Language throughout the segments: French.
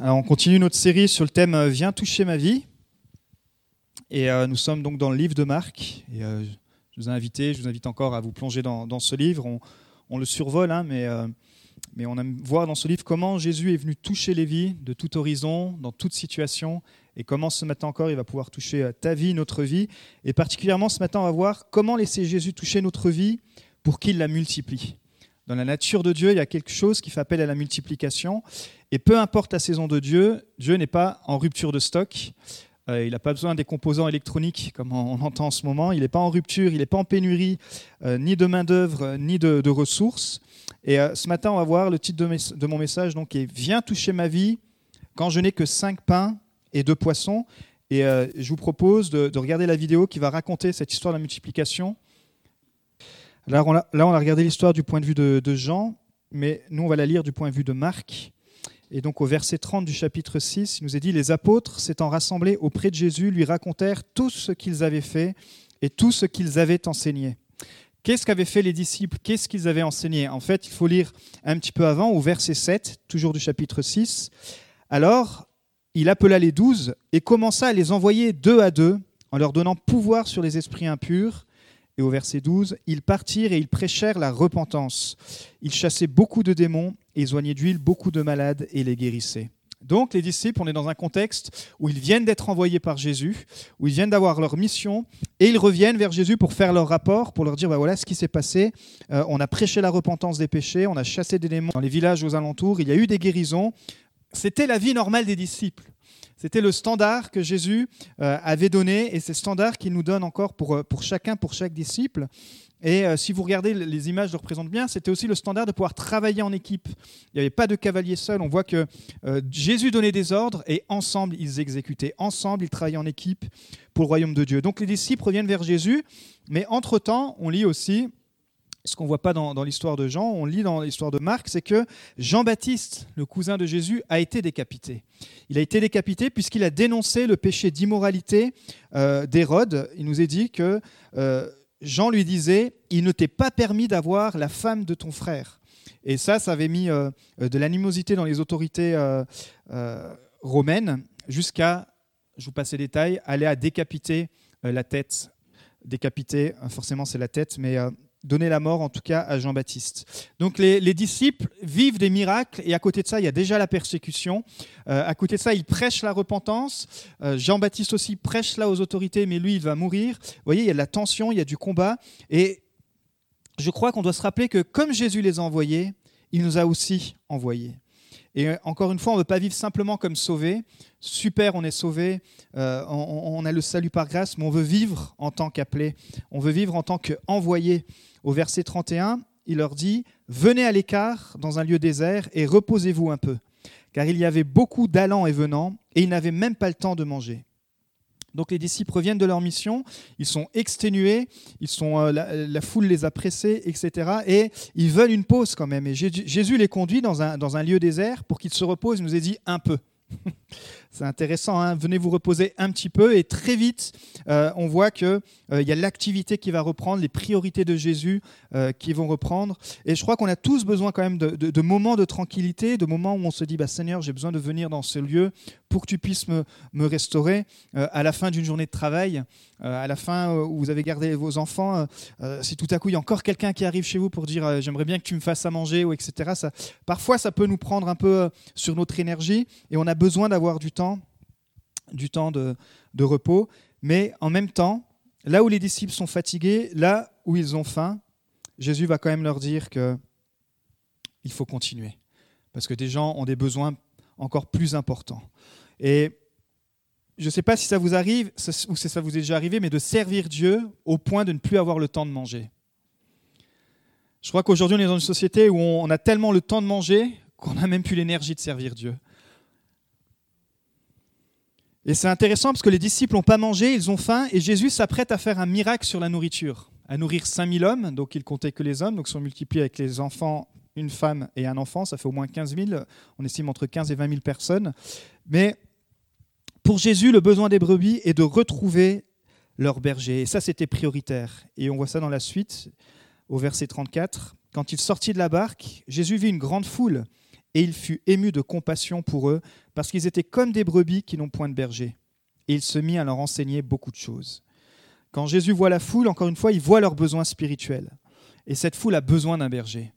On continue notre série sur le thème euh, Viens toucher ma vie. Et euh, nous sommes donc dans le livre de Marc. Et, euh, je vous ai invité, je vous invite encore à vous plonger dans, ce livre. On, le survole, hein, mais, mais on aime voir dans ce livre comment Jésus est venu toucher les vies de tout horizon, dans toute situation, et comment ce matin encore il va pouvoir toucher ta vie, notre vie. Et particulièrement ce matin, on va voir comment laisser Jésus toucher notre vie pour qu'il la multiplie. Dans la nature de Dieu, il y a quelque chose qui fait appel à la multiplication. Et peu importe la saison de Dieu, Dieu n'est pas en rupture de stock. Euh, il n'a pas besoin des composants électroniques comme on, entend en ce moment. Il n'est pas en rupture, il n'est pas en pénurie, euh, ni de main-d'œuvre, ni de, ressources. Et euh, ce matin, on va voir le titre de, mon message donc, est Viens toucher ma vie quand je n'ai que cinq pains et deux poissons. Et je vous propose de, de regarder la vidéo qui va raconter cette histoire de la multiplication. Là, on a, regardé l'histoire du point de vue de, de Jean, mais nous, on va la lire du point de vue de Marc. Et donc au verset 30 du chapitre 6, il nous est dit, les apôtres s'étant rassemblés auprès de Jésus, lui racontèrent tout ce qu'ils avaient fait et tout ce qu'ils avaient enseigné. Qu'est-ce qu'avaient fait les disciples? Qu'est-ce qu'ils avaient enseigné? En fait, il faut lire un petit peu avant, au verset 7, toujours du chapitre 6. Alors, il appela les douze et commença à les envoyer deux à deux, en leur donnant pouvoir sur les esprits impurs. Et au verset 12, ils partirent et ils prêchèrent la repentance. Ils chassaient beaucoup de démons et ils oignaient d'huile beaucoup de malades et les guérissaient. Donc les disciples, on est dans un contexte où ils viennent d'être envoyés par Jésus, où ils viennent d'avoir leur mission, et ils reviennent vers Jésus pour faire leur rapport, pour leur dire, bah voilà ce qui s'est passé, Euh, on a prêché la repentance des péchés, on a chassé des démons dans les villages aux alentours, il y a eu des guérisons. C'était la vie normale des disciples. C'était le standard que Jésus euh, avait donné, et c'est le standard qu'il nous donne encore pour, euh, pour chacun, pour chaque disciple. Et euh, si vous regardez, les images le représentent bien, c'était aussi le standard de pouvoir travailler en équipe. Il n'y avait pas de cavalier seul. On voit que Jésus donnait des ordres et ensemble ils exécutaient. Ensemble ils travaillaient en équipe pour le royaume de Dieu. Donc les disciples reviennent vers Jésus, mais entre-temps, on lit aussi ce qu'on ne voit pas dans, l'histoire de Jean, on lit dans l'histoire de Marc, c'est que Jean-Baptiste, le cousin de Jésus, a été décapité. Il a été décapité puisqu'il a dénoncé le péché d'immoralité euh, d'Hérode. Il nous est dit que euh, Jean lui disait, il ne t'est pas permis d'avoir la femme de ton frère. Et ça, ça avait mis euh, de l'animosité dans les autorités romaines jusqu'à, je vous passe les détails, aller à décapiter la tête. Décapiter, forcément c'est la tête, mais donner la mort en tout cas à Jean-Baptiste. Donc les, les disciples vivent des miracles et à côté de ça, il y a déjà la persécution. Euh, à côté de ça, ils prêchent la repentance. Euh, Jean-Baptiste aussi prêche là aux autorités, mais lui, il va mourir. Vous voyez, il y a de la tension, il y a du combat. Et je crois qu'on doit se rappeler que comme Jésus les a envoyés, il nous a aussi envoyés. Et euh, encore une fois, on ne veut pas vivre simplement comme sauvés. Super, on est sauvés, euh, on, on a le salut par grâce, mais on veut vivre en tant qu'appelés. On veut vivre en tant qu'envoyés. Au verset 31, il leur dit Venez à l'écart dans un lieu désert et reposez-vous un peu, car il y avait beaucoup d'allants et venants, et ils n'avaient même pas le temps de manger. Donc les disciples reviennent de leur mission, ils sont exténués, euh, la, foule les a pressés, etc. Et ils veulent une pause quand même. Et Jésus, les conduit dans un, dans un lieu désert pour qu'ils se reposent. Il nous a dit un peu. C'est intéressant, hein venez vous reposer un petit peu et très vite, euh, on voit qu'il euh, y a l'activité qui va reprendre, les priorités de Jésus euh, qui vont reprendre. Et je crois qu'on a tous besoin quand même de, moments de tranquillité, de moments où on se dit, bah, Seigneur, j'ai besoin de venir dans ce lieu pour que tu puisses me, restaurer euh, à la fin d'une journée de travail, à la fin où vous avez gardé vos enfants. si tout à coup il y a encore quelqu'un qui arrive chez vous pour dire, j'aimerais bien que tu me fasses à manger, ou etc. Parfois, ça peut nous prendre un peu sur notre énergie et on a besoin d'avoir du temps, du temps de, de repos. Mais en même temps, là où les disciples sont fatigués, là où ils ont faim, Jésus va quand même leur dire que il faut continuer. Parce que des gens ont des besoins encore plus importants. Et je ne sais pas si ça vous arrive, ou si ça vous est déjà arrivé, mais de servir Dieu au point de ne plus avoir le temps de manger. Je crois qu'aujourd'hui, on est dans une société où on a tellement le temps de manger qu'on n'a même plus l'énergie de servir Dieu. Et c'est intéressant parce que les disciples n'ont pas mangé, ils ont faim, et Jésus s'apprête à faire un miracle sur la nourriture, à nourrir 5000 hommes, donc il comptait que les hommes, donc sont multipliés avec les enfants, une femme et un enfant, ça fait au moins 15 000, on estime entre 15 et 20 000 personnes. Mais pour Jésus, le besoin des brebis est de retrouver leur berger, et ça c'était prioritaire. Et on voit ça dans la suite, au verset 34. Quand il sortit de la barque, Jésus vit une grande foule, et il fut ému de compassion pour eux, parce qu'ils étaient comme des brebis qui n'ont point de berger. Et il se mit à leur enseigner beaucoup de choses. Quand Jésus voit la foule, encore une fois, il voit leurs besoins spirituels. Et cette foule a besoin d'un berger.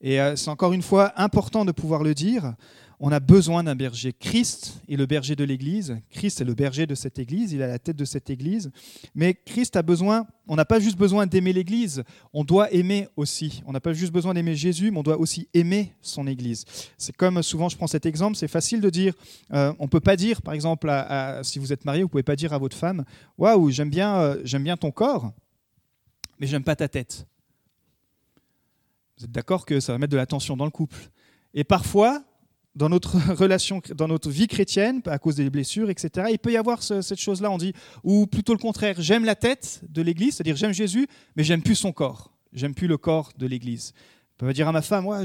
Et euh, c'est encore une fois important de pouvoir le dire on a besoin d'un berger. Christ est le berger de l'Église. Christ est le berger de cette Église. Il a la tête de cette Église. Mais Christ a besoin, on n'a pas juste besoin d'aimer l'Église, on doit aimer aussi. On n'a pas juste besoin d'aimer Jésus, mais on doit aussi aimer son Église. C'est comme souvent, je prends cet exemple, c'est facile de dire, euh, on ne peut pas dire, par exemple, si vous êtes marié, vous ne pouvez pas dire à votre femme, waouh, j'aime bien, euh, j'aime bien ton corps, mais j'aime pas ta tête. Vous êtes d'accord que ça va mettre de la tension dans le couple. Et parfois, dans notre relation, dans notre vie chrétienne, à cause des blessures, etc. Il peut y avoir cette chose-là, on dit, ou plutôt le contraire, j'aime la tête de l'Église, c'est-à-dire j'aime Jésus, mais j'aime plus son corps, j'aime plus le corps de l'Église. On peut dire à ma femme, moi,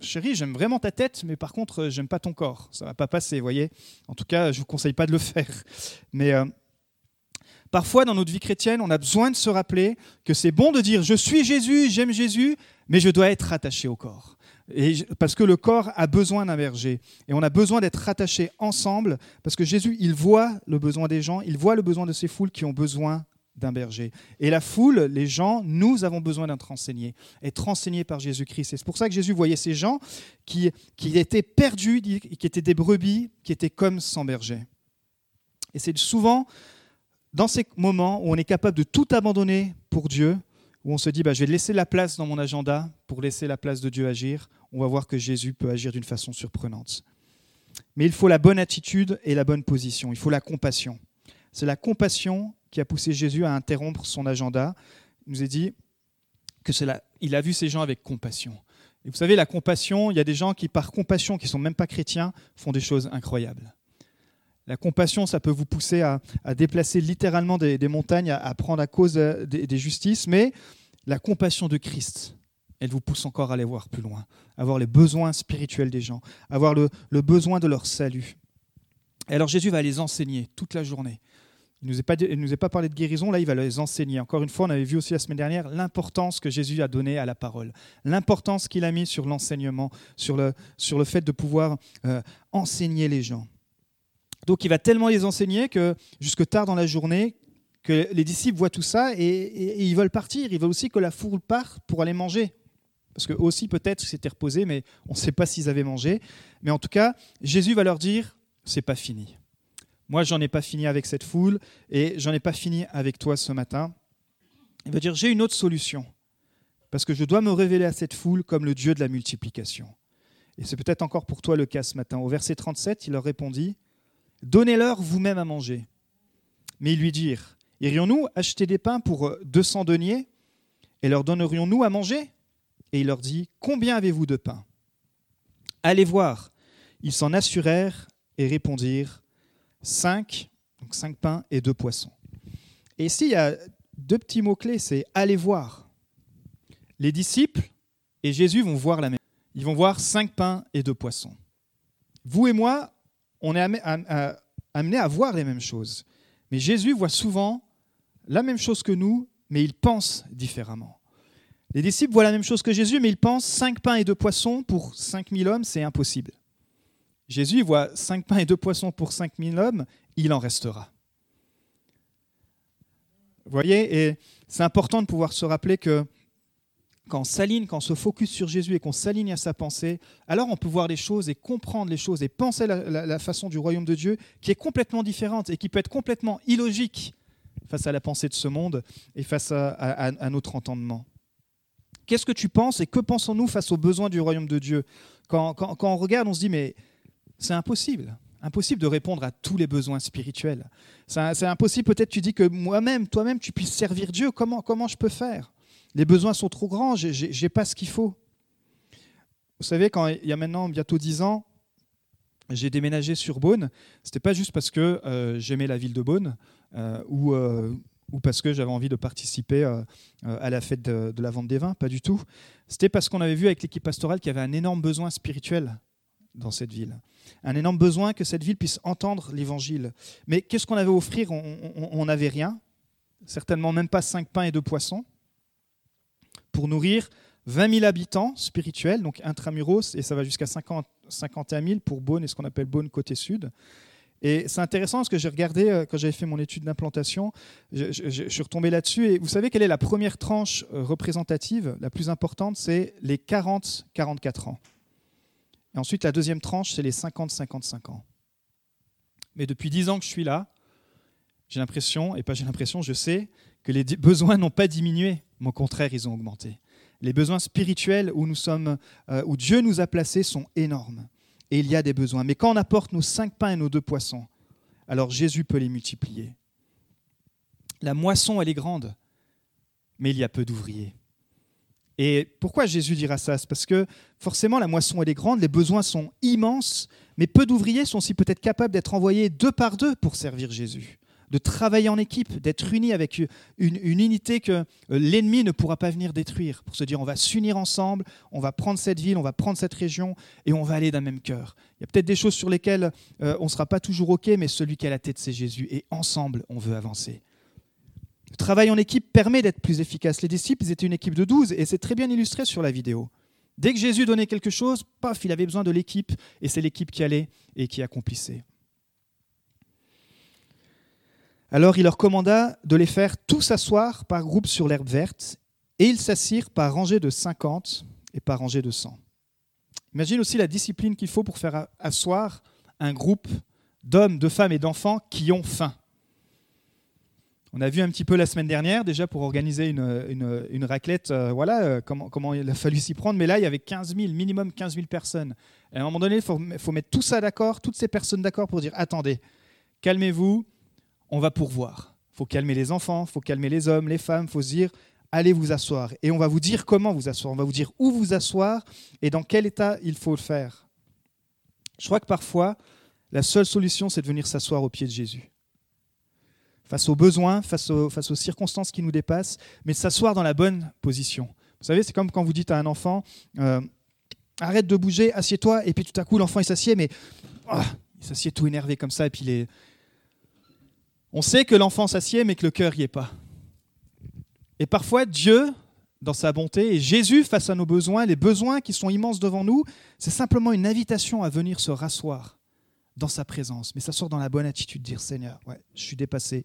chérie, j'aime vraiment ta tête, mais par contre, j'aime pas ton corps. Ça va pas passer, vous voyez. En tout cas, je vous conseille pas de le faire. Mais euh, parfois, dans notre vie chrétienne, on a besoin de se rappeler que c'est bon de dire, je suis Jésus, j'aime Jésus, mais je dois être attaché au corps parce que le corps a besoin d'un berger. Et on a besoin d'être rattachés ensemble, parce que Jésus, il voit le besoin des gens, il voit le besoin de ces foules qui ont besoin d'un berger. Et la foule, les gens, nous avons besoin d'être enseignés, être enseignés par Jésus-Christ. Et c'est pour ça que Jésus voyait ces gens qui, qui étaient perdus, qui étaient des brebis, qui étaient comme sans berger. Et c'est souvent dans ces moments où on est capable de tout abandonner pour Dieu, où on se dit bah, je vais laisser la place dans mon agenda pour laisser la place de Dieu agir, on va voir que Jésus peut agir d'une façon surprenante. Mais il faut la bonne attitude et la bonne position, il faut la compassion. C'est la compassion qui a poussé Jésus à interrompre son agenda. Il nous a dit que il a vu ces gens avec compassion. Et vous savez, la compassion, il y a des gens qui, par compassion, qui ne sont même pas chrétiens, font des choses incroyables. La compassion, ça peut vous pousser à, déplacer littéralement des, montagnes, à, prendre à cause des, justices, mais la compassion de Christ, elle vous pousse encore à aller voir plus loin, à voir les besoins spirituels des gens, à voir le, besoin de leur salut. Alors Jésus va les enseigner toute la journée. Il ne nous, a pas parlé de guérison, là il va les enseigner. Encore une fois, on avait vu aussi la semaine dernière l'importance que Jésus a donnée à la parole, l'importance qu'il a mis sur l'enseignement, sur le, sur le fait de pouvoir euh, enseigner les gens. Donc il va tellement les enseigner que jusque tard dans la journée, que les disciples voient tout ça et, ils veulent partir. Ils veulent aussi que la foule parte pour aller manger. Parce que aussi peut-être s'étaient reposés, mais on ne sait pas s'ils avaient mangé. Mais en tout cas, Jésus va leur dire, c'est pas fini. Moi, j'en ai pas fini avec cette foule et j'en ai pas fini avec toi ce matin. Il va dire, j'ai une autre solution. Parce que je dois me révéler à cette foule comme le Dieu de la multiplication. Et c'est peut-être encore pour toi le cas ce matin. Au verset 37, il leur répondit, Donnez-leur vous-même à manger. Mais ils lui dirent, Irions-nous acheter des pains pour 200 deniers et leur donnerions-nous à manger? Et il leur dit, Combien avez-vous de pain? Allez voir. Ils s'en assurèrent et répondirent, Cinq, donc cinq pains et deux poissons. Et ici, il y a deux petits mots-clés, c'est aller voir. Les disciples et Jésus vont voir la même. Ils vont voir cinq pains et deux poissons. Vous et moi, on est amené à voir les mêmes choses. Mais Jésus voit souvent la même chose que nous, mais il pense différemment. Les disciples voient la même chose que Jésus, mais ils pensent cinq pains et deux poissons pour cinq mille hommes, c'est impossible. Jésus voit cinq pains et deux poissons pour cinq mille hommes, il en restera. Vous voyez, et c'est important de pouvoir se rappeler que quand on s'aligne, quand on se focus sur Jésus et qu'on s'aligne à sa pensée, alors on peut voir les choses et comprendre les choses et penser la, façon du royaume de Dieu qui est complètement différente et qui peut être complètement illogique face à la pensée de ce monde et face à, notre entendement. Qu'est-ce que tu penses et que pensons-nous face aux besoins du royaume de Dieu? Quand, quand on regarde, on se dit, mais c'est impossible. Impossible de répondre à tous les besoins spirituels. C'est impossible, peut-être tu dis que moi-même, toi-même, tu puisses servir Dieu. Comment, comment je peux faire? Les besoins sont trop grands, je n'ai pas ce qu'il faut. Vous savez, quand il y a maintenant bientôt dix ans, j'ai déménagé sur Beaune, ce n'était pas juste parce que euh, j'aimais la ville de Beaune euh, ou, euh, ou, parce que j'avais envie de participer à la fête de, la vente des vins, pas du tout. C'était parce qu'on avait vu avec l'équipe pastorale qu'il y avait un énorme besoin spirituel dans cette ville. Un énorme besoin que cette ville puisse entendre l'évangile. Mais qu'est-ce qu'on avait offrir? On n'avait rien, certainement même pas cinq pains et deux poissons pour nourrir 20 000 habitants spirituels, donc intramuros, et ça va jusqu'à 50, 51 000 pour Beaune et ce qu'on appelle Beaune côté sud. Et c'est intéressant parce que j'ai regardé, euh, quand j'avais fait mon étude d'implantation, je, je, suis retombé là-dessus. Et vous savez quelle est la première tranche euh, représentative, la plus importante? C'est les 40-44 ans. Et ensuite, la deuxième tranche, c'est les 50-55 ans. Mais depuis 10 ans que je suis là, j'ai l'impression, et pas j'ai l'impression, je sais, que les besoins n'ont pas diminué, mais au contraire, ils ont augmenté. Les besoins spirituels où, nous sommes, euh, où Dieu nous a placés sont énormes et il y a des besoins. Mais quand on apporte nos cinq pains et nos deux poissons, alors Jésus peut les multiplier. La moisson, elle est grande, mais il y a peu d'ouvriers. Et pourquoi Jésus dira ça? C'est parce que forcément la moisson elle est grande, les besoins sont immenses, mais peu d'ouvriers sont aussi peut-être capables d'être envoyés deux par deux pour servir Jésus de travailler en équipe, d'être unis avec une, unité que euh, l'ennemi ne pourra pas venir détruire, pour se dire on va s'unir ensemble, on va prendre cette ville, on va prendre cette région et on va aller d'un même cœur. Il y a peut-être des choses sur lesquelles euh, on ne sera pas toujours OK, mais celui qui a la tête, c'est Jésus. Et ensemble, on veut avancer. Le travail en équipe permet d'être plus efficace. Les disciples, étaient une équipe de 12 et c'est très bien illustré sur la vidéo. Dès que Jésus donnait quelque chose, paf, il avait besoin de l'équipe et c'est l'équipe qui allait et qui accomplissait. Alors il leur commanda de les faire tous s'asseoir par groupe sur l'herbe verte, et ils s'assirent par rangée de cinquante et par rangée de cent. Imagine aussi la discipline qu'il faut pour faire asseoir un groupe d'hommes, de femmes et d'enfants qui ont faim. On a vu un petit peu la semaine dernière déjà pour organiser une, raclette, euh, voilà euh, comment, il a fallu s'y prendre, mais là il y avait 15 000, minimum 15 000 personnes. À un moment donné, il faut mettre tout ça d'accord, toutes ces personnes d'accord pour dire attendez, calmez-vous, on va pourvoir. Faut calmer les enfants, faut calmer les hommes, les femmes, faut se dire, allez vous asseoir. Et on va vous dire comment vous asseoir, on va vous dire où vous asseoir et dans quel état il faut le faire. Je crois que parfois, la seule solution, c'est de venir s'asseoir au pied de Jésus. Face aux besoins, face aux, circonstances qui nous dépassent, mais s'asseoir dans la bonne position. Vous savez, c'est comme quand vous dites à un enfant, euh, arrête de bouger, assieds-toi, et puis tout à coup, l'enfant, il s'assied, mais ah, il s'assied tout énervé comme ça, et puis il est, on sait que l'enfant s'assied, mais que le cœur n'y est pas. Et parfois, Dieu, dans sa bonté, et Jésus, face à nos besoins, les besoins qui sont immenses devant nous, c'est simplement une invitation à venir se rasseoir dans sa présence, mais s'asseoir dans la bonne attitude, dire Seigneur, ouais, je suis dépassé,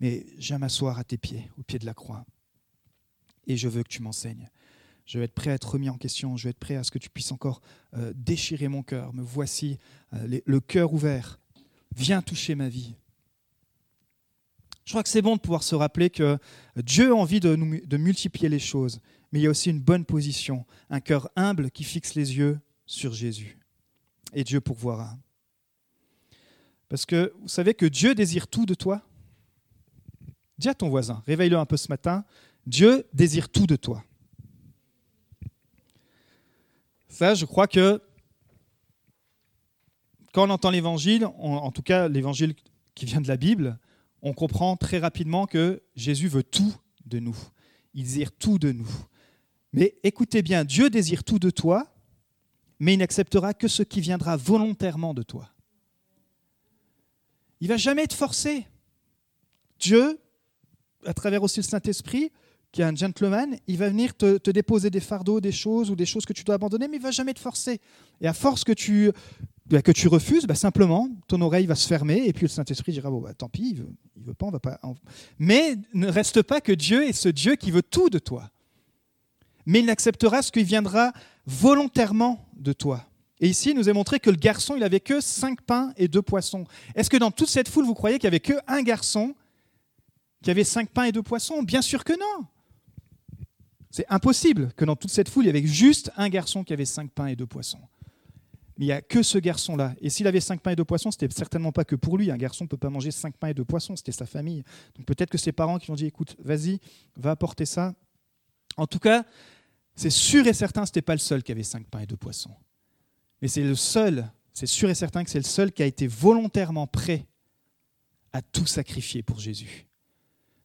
mais j'aime m'asseoir à tes pieds, au pied de la croix, et je veux que tu m'enseignes. Je veux être prêt à être remis en question, je veux être prêt à ce que tu puisses encore euh, déchirer mon cœur. Me voici, euh, le cœur ouvert. Viens toucher ma vie. Je crois que c'est bon de pouvoir se rappeler que Dieu a envie de, de multiplier les choses, mais il y a aussi une bonne position, un cœur humble qui fixe les yeux sur Jésus. Et Dieu pourvoira. Parce que vous savez que Dieu désire tout de toi? Dis à ton voisin, réveille-le un peu ce matin, Dieu désire tout de toi. Ça, je crois que quand on entend l'évangile, en tout cas l'évangile qui vient de la Bible, on comprend très rapidement que Jésus veut tout de nous. Il désire tout de nous. Mais écoutez bien, Dieu désire tout de toi, mais il n'acceptera que ce qui viendra volontairement de toi. Il va jamais te forcer. Dieu, à travers aussi le Saint-Esprit, qui est un gentleman, il va venir te, déposer des fardeaux, des choses ou des choses que tu dois abandonner, mais il va jamais te forcer. Et à force que tu que tu refuses, bah, simplement, ton oreille va se fermer et puis le Saint-Esprit dira bon, bah, tant pis, il veut, veut pas, on va pas. Mais ne reste pas que Dieu est ce Dieu qui veut tout de toi. Mais il n'acceptera ce qui viendra volontairement de toi. Et ici, il nous est montré que le garçon, il avait que cinq pains et deux poissons. Est-ce que dans toute cette foule, vous croyez qu'il n'y avait que un garçon qui avait cinq pains et deux poissons? Bien sûr que non. C'est impossible que dans toute cette foule, il y avait juste un garçon qui avait cinq pains et deux poissons mais il n'y a que ce garçon-là. Et s'il avait cinq pains et deux poissons, c'était certainement pas que pour lui. Un garçon ne peut pas manger cinq pains et deux poissons, c'était sa famille. Donc peut-être que ses parents qui ont dit, écoute, vas-y, va apporter ça. En tout cas, c'est sûr et certain, ce n'était pas le seul qui avait cinq pains et deux poissons. Mais c'est le seul, c'est sûr et certain que c'est le seul qui a été volontairement prêt à tout sacrifier pour Jésus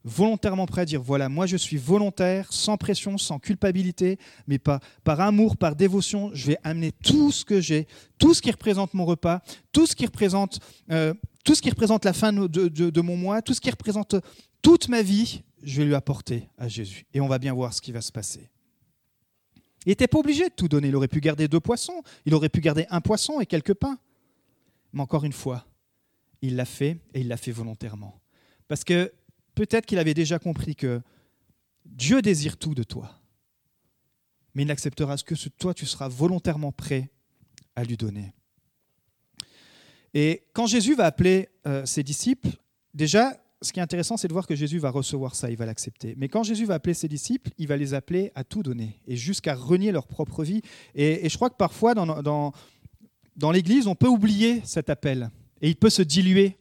volontairement prêt à dire, voilà, moi je suis volontaire, sans pression, sans culpabilité, mais par amour, par dévotion, je vais amener tout ce que j'ai, tout ce qui représente mon repas, tout ce qui représente, euh, tout ce qui représente la fin de, de, mon mois, tout ce qui représente toute ma vie, je vais lui apporter à Jésus. Et on va bien voir ce qui va se passer. Il n'était pas obligé de tout donner. Il aurait pu garder deux poissons, il aurait pu garder un poisson et quelques pains. Mais encore une fois, il l'a fait et il l'a fait volontairement. Parce que peut-être qu'il avait déjà compris que Dieu désire tout de toi, mais il n'acceptera que ce toi, tu seras volontairement prêt à lui donner. Et quand Jésus va appeler euh, ses disciples, déjà, ce qui est intéressant, c'est de voir que Jésus va recevoir ça, il va l'accepter. Mais quand Jésus va appeler ses disciples, il va les appeler à tout donner, et jusqu'à renier leur propre vie. Et, je crois que parfois, dans, dans l'Église, on peut oublier cet appel, et il peut se diluer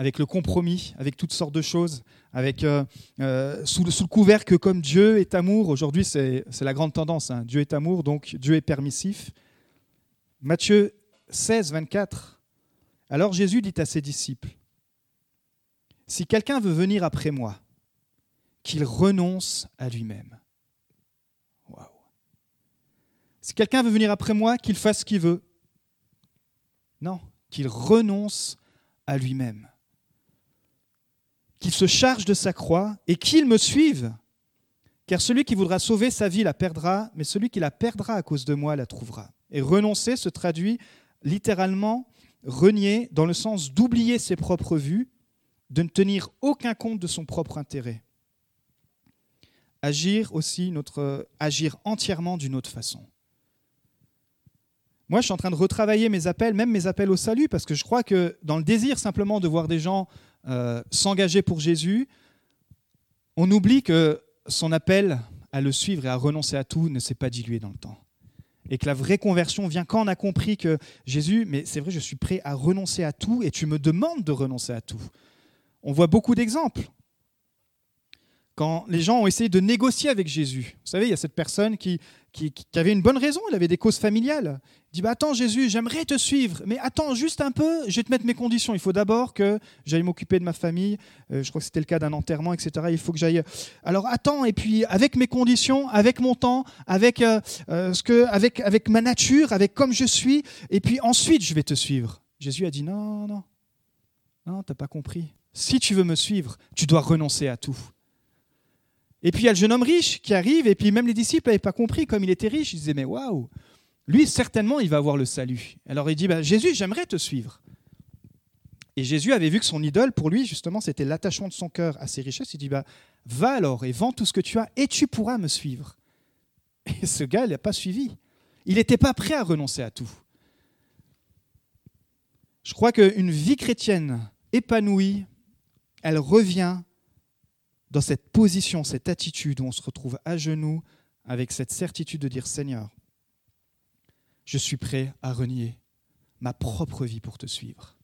avec le compromis, avec toutes sortes de choses, avec euh, euh, sous, le, couvert que comme Dieu est amour, aujourd'hui c'est la grande tendance, hein. Dieu est amour, donc Dieu est permissif. Matthieu 16, 24, alors Jésus dit à ses disciples, si quelqu'un veut venir après moi, qu'il renonce à lui-même. Si quelqu'un veut venir après moi, qu'il fasse ce qu'il veut. Non, qu'il renonce à lui-même qu'il se charge de sa croix et qu'il me suive. Car celui qui voudra sauver sa vie la perdra, mais celui qui la perdra à cause de moi la trouvera. Et renoncer se traduit littéralement renier dans le sens d'oublier ses propres vues, de ne tenir aucun compte de son propre intérêt. Agir aussi, notre, agir entièrement d'une autre façon. Moi, je suis en train de retravailler mes appels, même mes appels au salut, parce que je crois que dans le désir simplement de voir des gens euh, s'engager pour Jésus, on oublie que son appel à le suivre et à renoncer à tout ne s'est pas dilué dans le temps. Et que la vraie conversion vient quand on a compris que Jésus, mais c'est vrai, je suis prêt à renoncer à tout et tu me demandes de renoncer à tout. On voit beaucoup d'exemples quand les gens ont essayé de négocier avec Jésus. Vous savez, il y a cette personne qui, qui, avait une bonne raison, il avait des causes familiales. Il dit bah, Attends, Jésus, j'aimerais te suivre, mais attends juste un peu, je vais te mettre mes conditions. Il faut d'abord que j'aille m'occuper de ma famille. Euh, je crois que c'était le cas d'un enterrement, etc. Il faut que j'aille. Alors attends, et puis avec mes conditions, avec mon temps, avec, euh, euh, ce que, avec, avec ma nature, avec comme je suis, et puis ensuite je vais te suivre. Jésus a dit Non, non, non, t'as pas compris. Si tu veux me suivre, tu dois renoncer à tout. Et puis il y a le jeune homme riche qui arrive, et puis même les disciples n'avaient pas compris, comme il était riche, ils disaient, mais waouh, lui certainement il va avoir le salut. Alors il dit, bah, Jésus, j'aimerais te suivre. Et Jésus avait vu que son idole, pour lui, justement, c'était l'attachement de son cœur à ses richesses. Il dit, bah, va alors et vends tout ce que tu as, et tu pourras me suivre. Et ce gars, il n'a pas suivi. Il n'était pas prêt à renoncer à tout. Je crois qu'une vie chrétienne épanouie, elle revient dans cette position, cette attitude où on se retrouve à genoux avec cette certitude de dire Seigneur, je suis prêt à renier ma propre vie pour te suivre.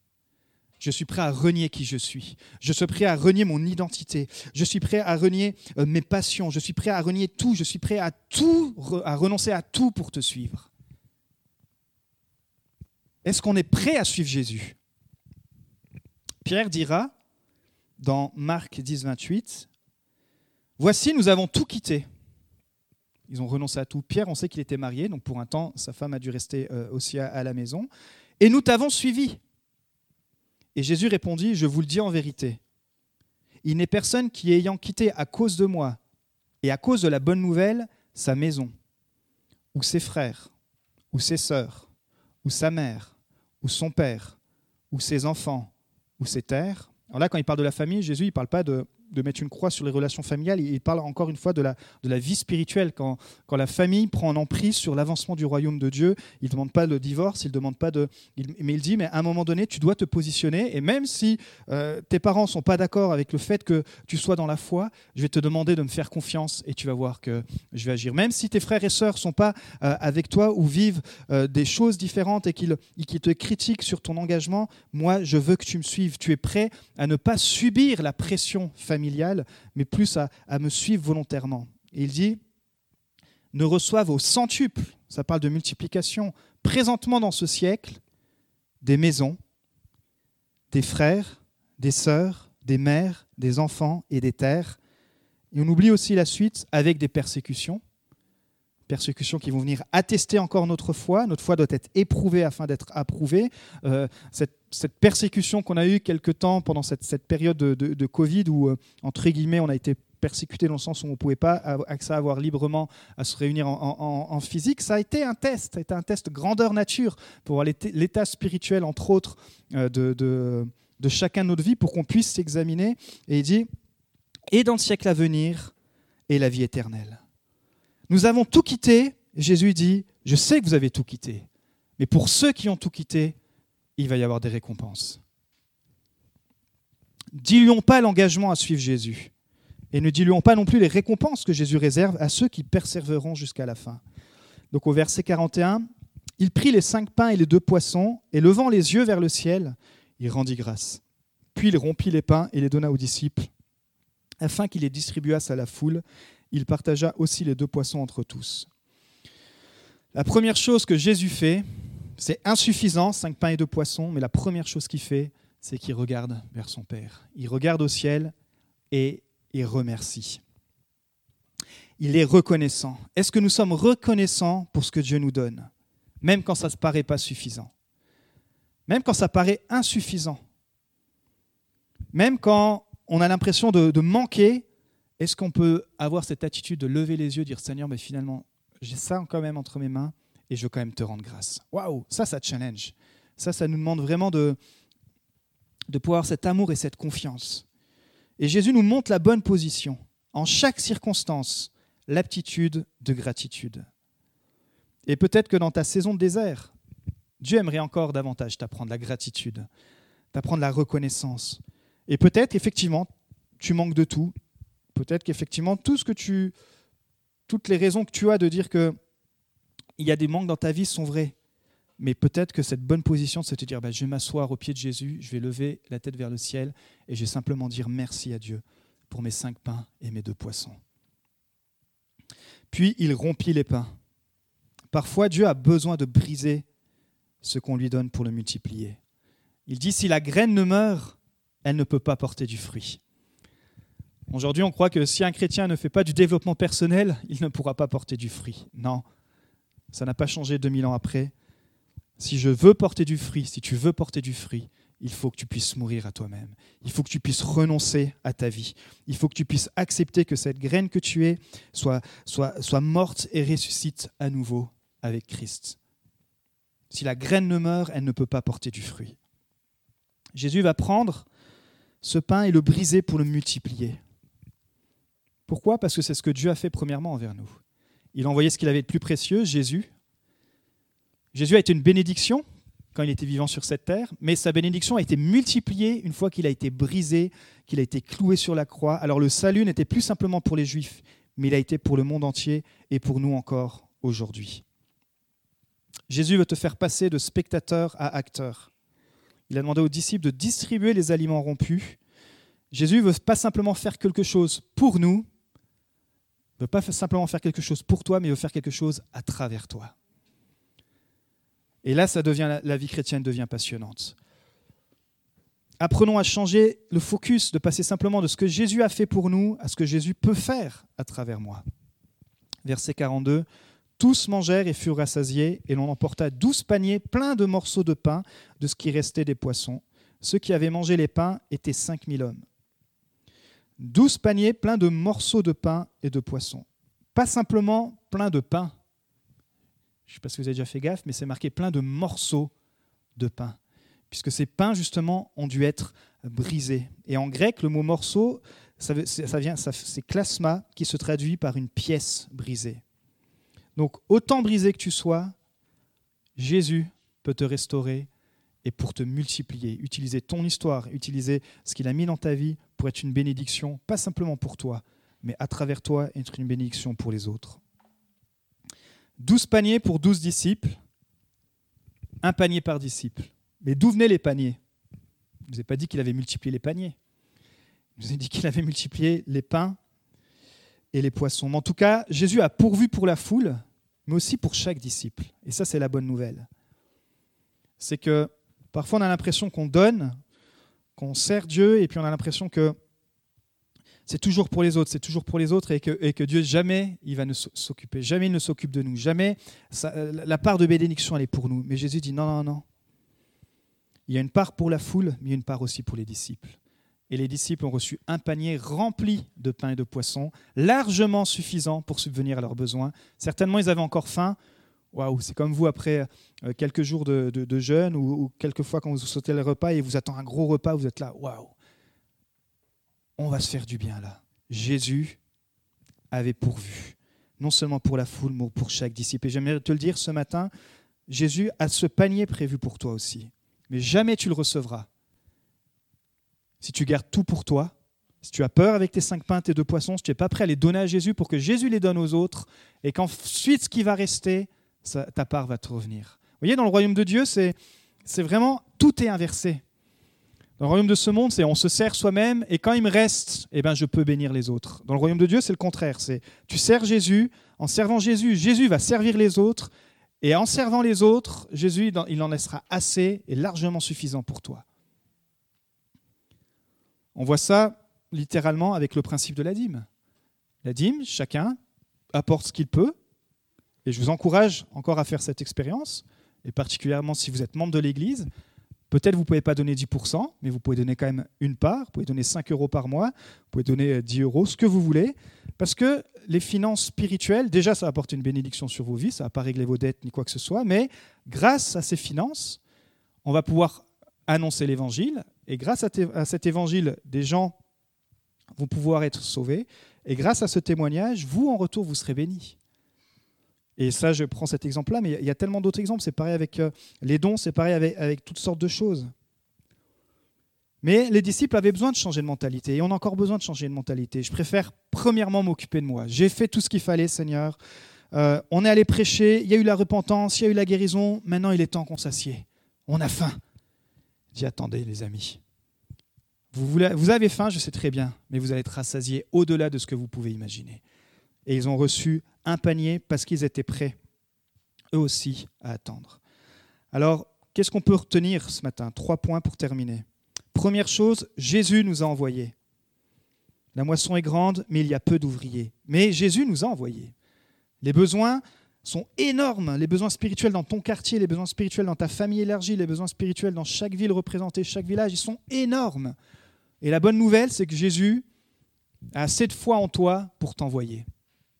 Je suis prêt à renier qui je suis. Je suis prêt à renier mon identité. Je suis prêt à renier euh, mes passions. Je suis prêt à renier tout. Je suis prêt à tout, à renoncer à tout pour te suivre. Est-ce qu'on est prêt à suivre Jésus? Pierre dira dans Marc 10, 28, Voici, nous avons tout quitté. Ils ont renoncé à tout. Pierre, on sait qu'il était marié, donc pour un temps, sa femme a dû rester euh, aussi à la maison. Et nous t'avons suivi. Et Jésus répondit, je vous le dis en vérité, il n'est personne qui, ayant quitté à cause de moi et à cause de la bonne nouvelle sa maison, ou ses frères, ou ses sœurs, ou sa mère, ou son père, ou ses enfants, ou ses terres. Alors là, quand il parle de la famille, Jésus, il ne parle pas de de mettre une croix sur les relations familiales. Il parle encore une fois de la, de la vie spirituelle. Quand, quand la famille prend en emprise sur l'avancement du royaume de Dieu, il ne demande pas le divorce, il demande pas de. mais il dit, mais à un moment donné, tu dois te positionner. Et même si euh, tes parents ne sont pas d'accord avec le fait que tu sois dans la foi, je vais te demander de me faire confiance et tu vas voir que je vais agir. Même si tes frères et sœurs ne sont pas euh, avec toi ou vivent euh, des choses différentes et qu'ils te critiquent sur ton engagement, moi, je veux que tu me suives. Tu es prêt à ne pas subir la pression familiale mais plus à, me suivre volontairement. Et il dit, ne reçoivent au centuple, ça parle de multiplication, présentement dans ce siècle, des maisons, des frères, des sœurs, des mères, des enfants et des terres. Et on oublie aussi la suite avec des persécutions, persécutions qui vont venir attester encore notre foi. Notre foi doit être éprouvée afin d'être approuvée. Euh, cette, persécution qu'on a eue quelque temps pendant cette, période de, Covid où, euh, entre guillemets, on a été persécuté dans le sens où on ne pouvait pas accès à avoir librement à se réunir en, physique, ça a été un test, ça a été un test grandeur nature pour l'état spirituel, entre autres, euh, de, de, de chacun de notre vie, pour qu'on puisse s'examiner. Et il dit, et dans le siècle à venir, et la vie éternelle. Nous avons tout quitté, Jésus dit, je sais que vous avez tout quitté, mais pour ceux qui ont tout quitté, il va y avoir des récompenses. Diluons pas l'engagement à suivre Jésus. Et ne diluons pas non plus les récompenses que Jésus réserve à ceux qui persévéreront jusqu'à la fin. Donc au verset 41, il prit les cinq pains et les deux poissons, et levant les yeux vers le ciel, il rendit grâce. Puis il rompit les pains et les donna aux disciples, afin qu'il les distribuasse à la foule. Il partagea aussi les deux poissons entre tous. La première chose que Jésus fait, c'est insuffisant, cinq pains et deux poissons, mais la première chose qu'il fait, c'est qu'il regarde vers son Père. Il regarde au ciel et il remercie. Il est reconnaissant. Est-ce que nous sommes reconnaissants pour ce que Dieu nous donne, même quand ça ne paraît pas suffisant? Même quand ça paraît insuffisant Même quand on a l'impression de, de manquer, est-ce qu'on peut avoir cette attitude de lever les yeux, dire Seigneur, mais finalement, j'ai ça quand même entre mes mains et je veux quand même te rendre grâce. Waouh, ça, ça challenge. Ça, ça nous demande vraiment de, de pouvoir avoir cet amour et cette confiance. Et Jésus nous montre la bonne position. En chaque circonstance, l'aptitude de gratitude. Et peut-être que dans ta saison de désert, Dieu aimerait encore davantage t'apprendre la gratitude, t'apprendre la reconnaissance. Et peut-être effectivement, tu manques de tout. Peut-être qu'effectivement, tout ce que tu, toutes les raisons que tu as de dire que il y a des manques dans ta vie sont vraies. Mais peut-être que cette bonne position, c'est de te dire, bah, je vais m'asseoir au pied de Jésus, je vais lever la tête vers le ciel et je vais simplement dire merci à Dieu pour mes cinq pains et mes deux poissons. Puis il rompit les pains. Parfois, Dieu a besoin de briser ce qu'on lui donne pour le multiplier. Il dit, si la graine ne meurt, elle ne peut pas porter du fruit. Aujourd'hui, on croit que si un chrétien ne fait pas du développement personnel, il ne pourra pas porter du fruit. Non, ça n'a pas changé 2000 ans après. Si je veux porter du fruit, si tu veux porter du fruit, il faut que tu puisses mourir à toi-même. Il faut que tu puisses renoncer à ta vie. Il faut que tu puisses accepter que cette graine que tu es soit, soit, soit morte et ressuscite à nouveau avec Christ. Si la graine ne meurt, elle ne peut pas porter du fruit. Jésus va prendre ce pain et le briser pour le multiplier. Pourquoi? Parce que c'est ce que Dieu a fait premièrement envers nous. Il a envoyé ce qu'il avait de plus précieux, Jésus, Jésus a été une bénédiction quand il était vivant sur cette terre, mais sa bénédiction a été multipliée une fois qu'il a été brisé, qu'il a été cloué sur la croix. Alors le salut n'était plus simplement pour les Juifs, mais il a été pour le monde entier et pour nous encore aujourd'hui. Jésus veut te faire passer de spectateur à acteur. Il a demandé aux disciples de distribuer les aliments rompus. Jésus veut pas simplement faire quelque chose pour nous, ne veut pas simplement faire quelque chose pour toi, mais veut faire quelque chose à travers toi. Et là, la vie chrétienne devient passionnante. Apprenons à changer le focus, de passer simplement de ce que Jésus a fait pour nous à ce que Jésus peut faire à travers moi. Verset 42. Tous mangèrent et furent rassasiés, et l'on emporta douze paniers pleins de morceaux de pain de ce qui restait des poissons. Ceux qui avaient mangé les pains étaient cinq mille hommes. Douze paniers pleins de morceaux de pain et de poissons. Pas simplement plein de pain, je ne sais pas si vous avez déjà fait gaffe, mais c'est marqué plein de morceaux de pain. Puisque ces pains, justement, ont dû être brisés. Et en grec, le mot morceau, ça, vient, c'est klasma qui se traduit par une pièce brisée. Donc, autant brisé que tu sois, Jésus peut te restaurer et pour te multiplier. Utiliser ton histoire, utiliser ce qu'il a mis dans ta vie pour être une bénédiction, pas simplement pour toi, mais à travers toi, être une bénédiction pour les autres. Douze paniers pour douze disciples, un panier par disciple. Mais d'où venaient les paniers? Je ne vous ai pas dit qu'il avait multiplié les paniers. Je vous ai dit qu'il avait multiplié les pains et les poissons. Mais en tout cas, Jésus a pourvu pour la foule, mais aussi pour chaque disciple. Et ça, c'est la bonne nouvelle. C'est que parfois on a l'impression qu'on donne, qu'on sert Dieu, et puis on a l'impression que c'est toujours pour les autres, c'est toujours pour les autres, et que, Dieu jamais il va nous s'occuper, jamais il ne s'occupe de nous, jamais euh, la part de bénédiction elle est pour nous. Mais Jésus dit non, non, non. Il y a une part pour la foule, mais une part aussi pour les disciples. et les disciples ont reçu un panier rempli de pain et de poissons, largement suffisant pour subvenir à leurs besoins. Certainement, ils avaient encore faim. Waouh, c'est comme vous après euh, quelques jours de, jeûne ou, quelques fois quand vous sautez le repas et vous attend un gros repas, vous êtes là, waouh, on va se faire du bien là. Jésus avait pourvu, non seulement pour la foule, mais pour chaque disciple. Et j'aimerais te le dire ce matin, Jésus a ce panier prévu pour toi aussi, mais jamais tu le recevras si tu gardes tout pour toi, si tu as peur avec tes cinq pains, tes deux poissons, si tu n'es pas prêt à les donner à Jésus pour que Jésus les donne aux autres, et qu'ensuite ce qui va rester, ta part va te revenir. Vous voyez, dans le royaume de Dieu, c'est, vraiment, tout est inversé. Dans le royaume de ce monde, c'est on se sert soi-même, et quand il me reste, eh ben, je peux bénir les autres. Dans le royaume de Dieu, c'est le contraire. C'est tu sers Jésus, en servant Jésus, Jésus va servir les autres, et en servant les autres, Jésus, il en laissera assez et largement suffisant pour toi. On voit ça littéralement avec le principe de la dîme. La dîme, chacun apporte ce qu'il peut, et je vous encourage encore à faire cette expérience, et particulièrement si vous êtes membre de l'Église. Peut-être vous ne pouvez pas donner 10%, mais vous pouvez donner quand même une part, vous pouvez donner 5 euros par mois, vous pouvez donner 10 euros, ce que vous voulez, parce que les finances spirituelles, déjà ça apporte une bénédiction sur vos vies, ça ne va pas régler vos dettes ni quoi que ce soit, mais grâce à ces finances, on va pouvoir annoncer l'évangile. Et grâce à, cet évangile, des gens vont pouvoir être sauvés. Et grâce à ce témoignage, vous, en retour, vous serez bénis. Et ça, je prends cet exemple-là, mais il y a tellement d'autres exemples. C'est pareil avec euh, les dons, c'est pareil avec, toutes sortes de choses. Mais les disciples avaient besoin de changer de mentalité, et on a encore besoin de changer de mentalité. Je préfère premièrement m'occuper de moi. J'ai fait tout ce qu'il fallait, Seigneur. Euh, on est allé prêcher, il y a eu la repentance, il y a eu la guérison. Maintenant, il est temps qu'on s'assied. On a faim. J'y attendez, les amis. Vous, vous avez faim, je sais très bien, mais vous allez être rassasiés au-delà de ce que vous pouvez imaginer. Et ils ont reçu un panier parce qu'ils étaient prêts, eux aussi, à attendre. Alors, qu'est-ce qu'on peut retenir ce matin? Trois points pour terminer. Première chose, Jésus nous a envoyés. La moisson est grande, mais il y a peu d'ouvriers. Mais Jésus nous a envoyés. Les besoins sont énormes. Les besoins spirituels dans ton quartier, les besoins spirituels dans ta famille élargie, les besoins spirituels dans chaque ville représentée, chaque village, ils sont énormes. Et la bonne nouvelle, c'est que Jésus a assez de foi en toi pour t'envoyer.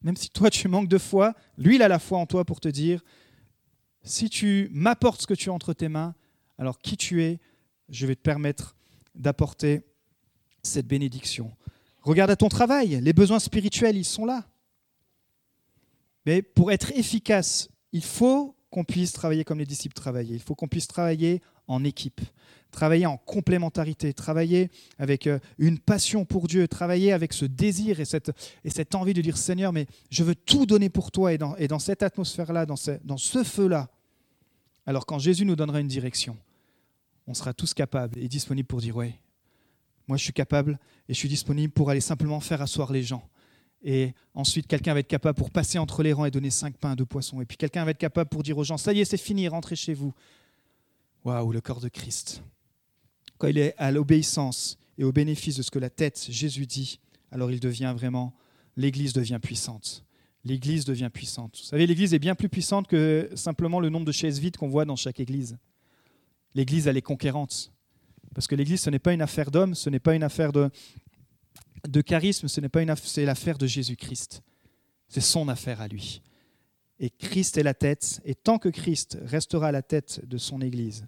Même si toi tu manques de foi, lui il a la foi en toi pour te dire, si tu m'apportes ce que tu as entre tes mains, alors qui tu es, je vais te permettre d'apporter cette bénédiction. Regarde à ton travail, les besoins spirituels, ils sont là. Mais pour être efficace, il faut qu'on puisse travailler comme les disciples travaillaient. Il faut qu'on puisse travailler en équipe, travailler en complémentarité, travailler avec euh, une passion pour Dieu, travailler avec ce désir et cette, et cette envie de dire Seigneur, mais je veux tout donner pour toi et dans, et dans cette atmosphère-là, dans ce, dans ce feu-là. Alors quand Jésus nous donnera une direction, on sera tous capables et disponibles pour dire, ouais, moi je suis capable et je suis disponible pour aller simplement faire asseoir les gens et ensuite, quelqu'un va être capable pour passer entre les rangs et donner cinq pains, deux poissons. Et puis quelqu'un va être capable pour dire aux gens, ça y est, c'est fini, rentrez chez vous. Waouh, le corps de Christ. Quand il est à l'obéissance et au bénéfice de ce que la tête, Jésus dit, alors il devient vraiment, l'Église devient puissante. L'Église devient puissante. Vous savez, l'Église est bien plus puissante que simplement le nombre de chaises vides qu'on voit dans chaque Église. L'Église, elle est conquérante. Parce que l'Église, ce n'est pas une affaire d'hommes, ce n'est pas une affaire de, charisme, ce n'est pas une c'est l'affaire de Jésus-Christ. C'est son affaire à lui. Et Christ est la tête, et tant que Christ restera la tête de son Église,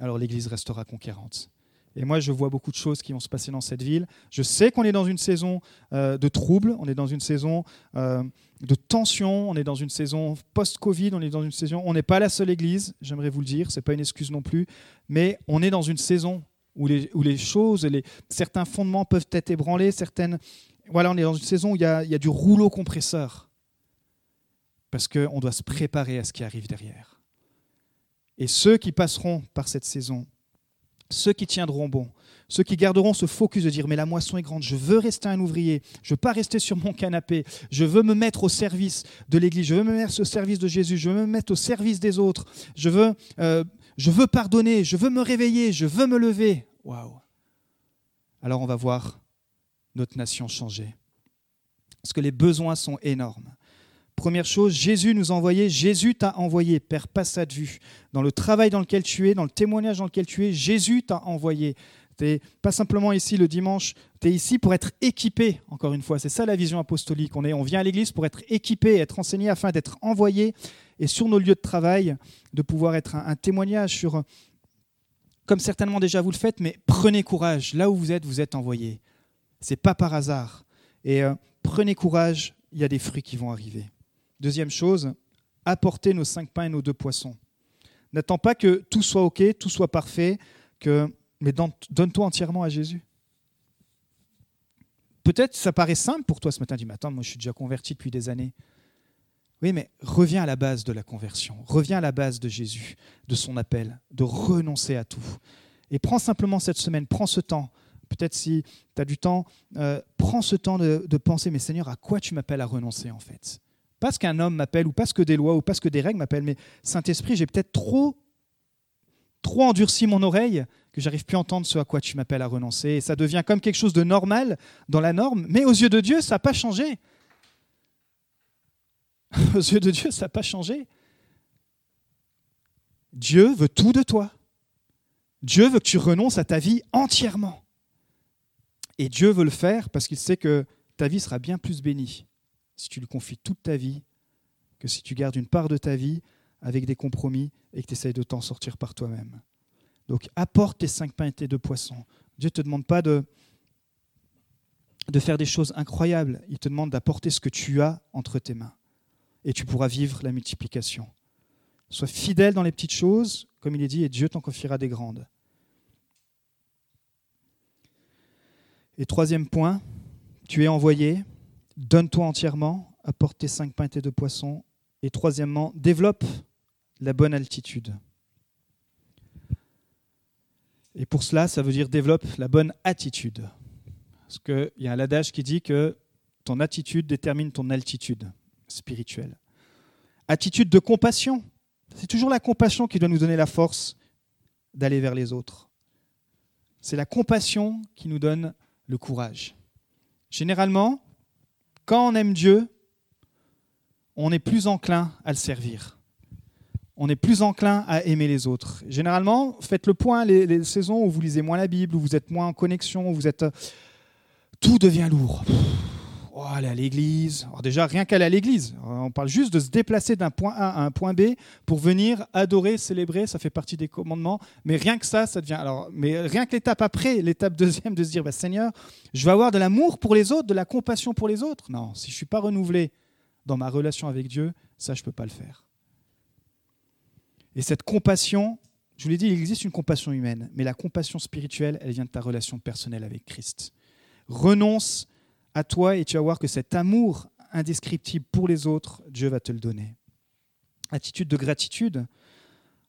alors l'Église restera conquérante. Et moi, je vois beaucoup de choses qui vont se passer dans cette ville. Je sais qu'on est dans une saison euh, de troubles, on est dans une saison euh, de tension, on est dans une saison post-Covid, on est dans une saison. On n'est pas la seule Église, j'aimerais vous le dire, ce n'est pas une excuse non plus, mais on est dans une saison où les, où les choses, les, certains fondements peuvent être ébranlés, certaines... Voilà, on est dans une saison où il y a, il y a du rouleau compresseur, parce qu'on doit se préparer à ce qui arrive derrière. Et ceux qui passeront par cette saison, ceux qui tiendront bon, ceux qui garderont ce focus de dire mais la moisson est grande, je veux rester un ouvrier, je veux pas rester sur mon canapé, je veux me mettre au service de l'Église, je veux me mettre au service de Jésus, je veux me mettre au service des autres, je veux euh, je veux pardonner, je veux me réveiller, je veux me lever. Waouh Alors on va voir notre nation changer. Parce que les besoins sont énormes. Première chose, Jésus nous a envoyé, Jésus t'a envoyé, Père, passe ça de vue. Dans le travail dans lequel tu es, dans le témoignage dans lequel tu es, Jésus t'a envoyé. Tu n'es pas simplement ici le dimanche, tu es ici pour être équipé, encore une fois. C'est ça la vision apostolique. On, est, on vient à l'église pour être équipé, être enseigné afin d'être envoyé et sur nos lieux de travail, de pouvoir être un, témoignage sur, comme certainement déjà vous le faites, mais prenez courage. Là où vous êtes, vous êtes envoyé. C'est pas par hasard. Et euh, prenez courage, il y a des fruits qui vont arriver. Deuxième chose, apportez nos cinq pains et nos deux poissons. N'attends pas que tout soit OK, tout soit parfait, que... mais donne-toi entièrement à Jésus. Peut-être ça paraît simple pour toi ce matin, dis matin, moi je suis déjà converti depuis des années. Oui, mais reviens à la base de la conversion, reviens à la base de Jésus, de son appel, de renoncer à tout. Et prends simplement cette semaine, prends ce temps. Peut-être si tu as du temps, euh, prends ce temps de penser, mais Seigneur, à quoi tu m'appelles à renoncer en fait? Pas ce qu'un homme m'appelle, ou pas ce que des lois, ou pas ce que des règles m'appellent, mais Saint-Esprit, j'ai peut-être trop, trop endurci mon oreille que j'arrive plus à entendre ce à quoi tu m'appelles à renoncer. Et ça devient comme quelque chose de normal dans la norme, mais aux yeux de Dieu, ça n'a pas changé. Aux yeux de Dieu, ça n'a pas changé. Dieu veut tout de toi. Dieu veut que tu renonces à ta vie entièrement. Et Dieu veut le faire parce qu'il sait que ta vie sera bien plus bénie si tu lui confies toute ta vie que si tu gardes une part de ta vie avec des compromis et que tu essayes de t'en sortir par toi-même. Donc apporte tes cinq pains et tes deux poissons. Dieu ne te demande pas de, de faire des choses incroyables, il te demande d'apporter ce que tu as entre tes mains et tu pourras vivre la multiplication. Sois fidèle dans les petites choses, comme il est dit, et Dieu t'en confiera des grandes. Et troisième point, tu es envoyé, donne-toi entièrement, apporte tes cinq pains et tes deux poissons. Et troisièmement, développe la bonne altitude. Et pour cela, ça veut dire développe la bonne attitude. Parce qu'il y a un adage qui dit que ton attitude détermine ton altitude spirituelle. Attitude de compassion. C'est toujours la compassion qui doit nous donner la force d'aller vers les autres. C'est la compassion qui nous donne le courage. Généralement, quand on aime Dieu, on est plus enclin à le servir. On est plus enclin à aimer les autres. Généralement, faites le point les, saisons où vous lisez moins la Bible, où vous êtes moins en connexion, où vous êtes... Tout devient lourd oh, aller à l'église. Alors déjà, rien qu'aller à l'église. On parle juste de se déplacer d'un point A à un point B pour venir adorer, célébrer. Ça fait partie des commandements. Mais rien que ça, ça devient. Alors, mais rien que l'étape après, l'étape deuxième, de se dire, bah, Seigneur, je vais avoir de l'amour pour les autres, de la compassion pour les autres. Non, si je ne suis pas renouvelé dans ma relation avec Dieu, ça, je ne peux pas le faire. Et cette compassion, je vous l'ai dit, il existe une compassion humaine, mais la compassion spirituelle, elle vient de ta relation personnelle avec Christ. Renonce à toi et tu vas voir que cet amour indescriptible pour les autres, Dieu va te le donner. Attitude de gratitude,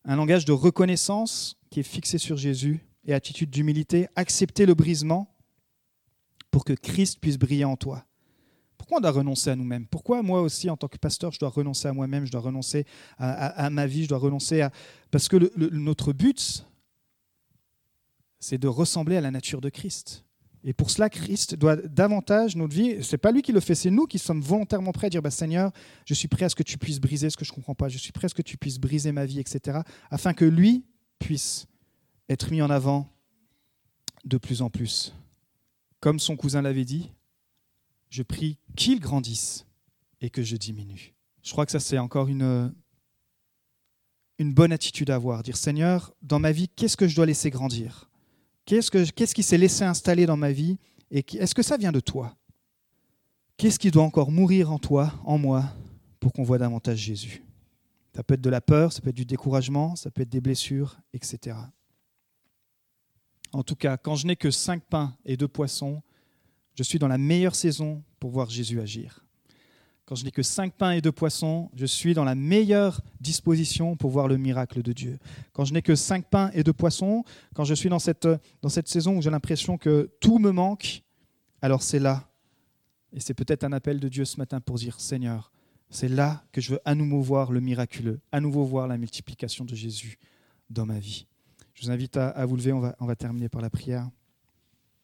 un langage de reconnaissance qui est fixé sur Jésus et attitude d'humilité, accepter le brisement pour que Christ puisse briller en toi. Pourquoi on doit renoncer à nous-mêmes? Pourquoi moi aussi, en tant que pasteur, je dois renoncer à moi-même, je dois renoncer à, ma vie, je dois renoncer à... Parce que notre but, c'est de ressembler à la nature de Christ. Et pour cela, Christ doit davantage notre vie. C'est pas lui qui le fait, c'est nous qui sommes volontairement prêts à dire bah, Seigneur, je suis prêt à ce que tu puisses briser ce que je ne comprends pas, je suis prêt à ce que tu puisses briser ma vie, etc. Afin que lui puisse être mis en avant de plus en plus. Comme son cousin l'avait dit, je prie qu'il grandisse et que je diminue. Je crois que ça, c'est encore une, une bonne attitude à avoir. Dire Seigneur, dans ma vie, qu'est-ce que je dois laisser grandir? Qu'est-ce, qui s'est laissé installer dans ma vie Et est-ce que ça vient de toi? Qu'est-ce qui doit encore mourir en toi, en moi, pour qu'on voit davantage Jésus? Ça peut être de la peur, ça peut être du découragement, ça peut être des blessures, etc. En tout cas, quand je n'ai que cinq pains et deux poissons, je suis dans la meilleure saison pour voir Jésus agir. Quand je n'ai que cinq pains et deux poissons, je suis dans la meilleure disposition pour voir le miracle de Dieu. Quand je n'ai que cinq pains et deux poissons, quand je suis dans cette, saison où j'ai l'impression que tout me manque, alors c'est là. Et c'est peut-être un appel de Dieu ce matin pour dire, Seigneur, c'est là que je veux à nouveau voir le miraculeux, à nouveau voir la multiplication de Jésus dans ma vie. Je vous invite à, vous lever, on va terminer par la prière.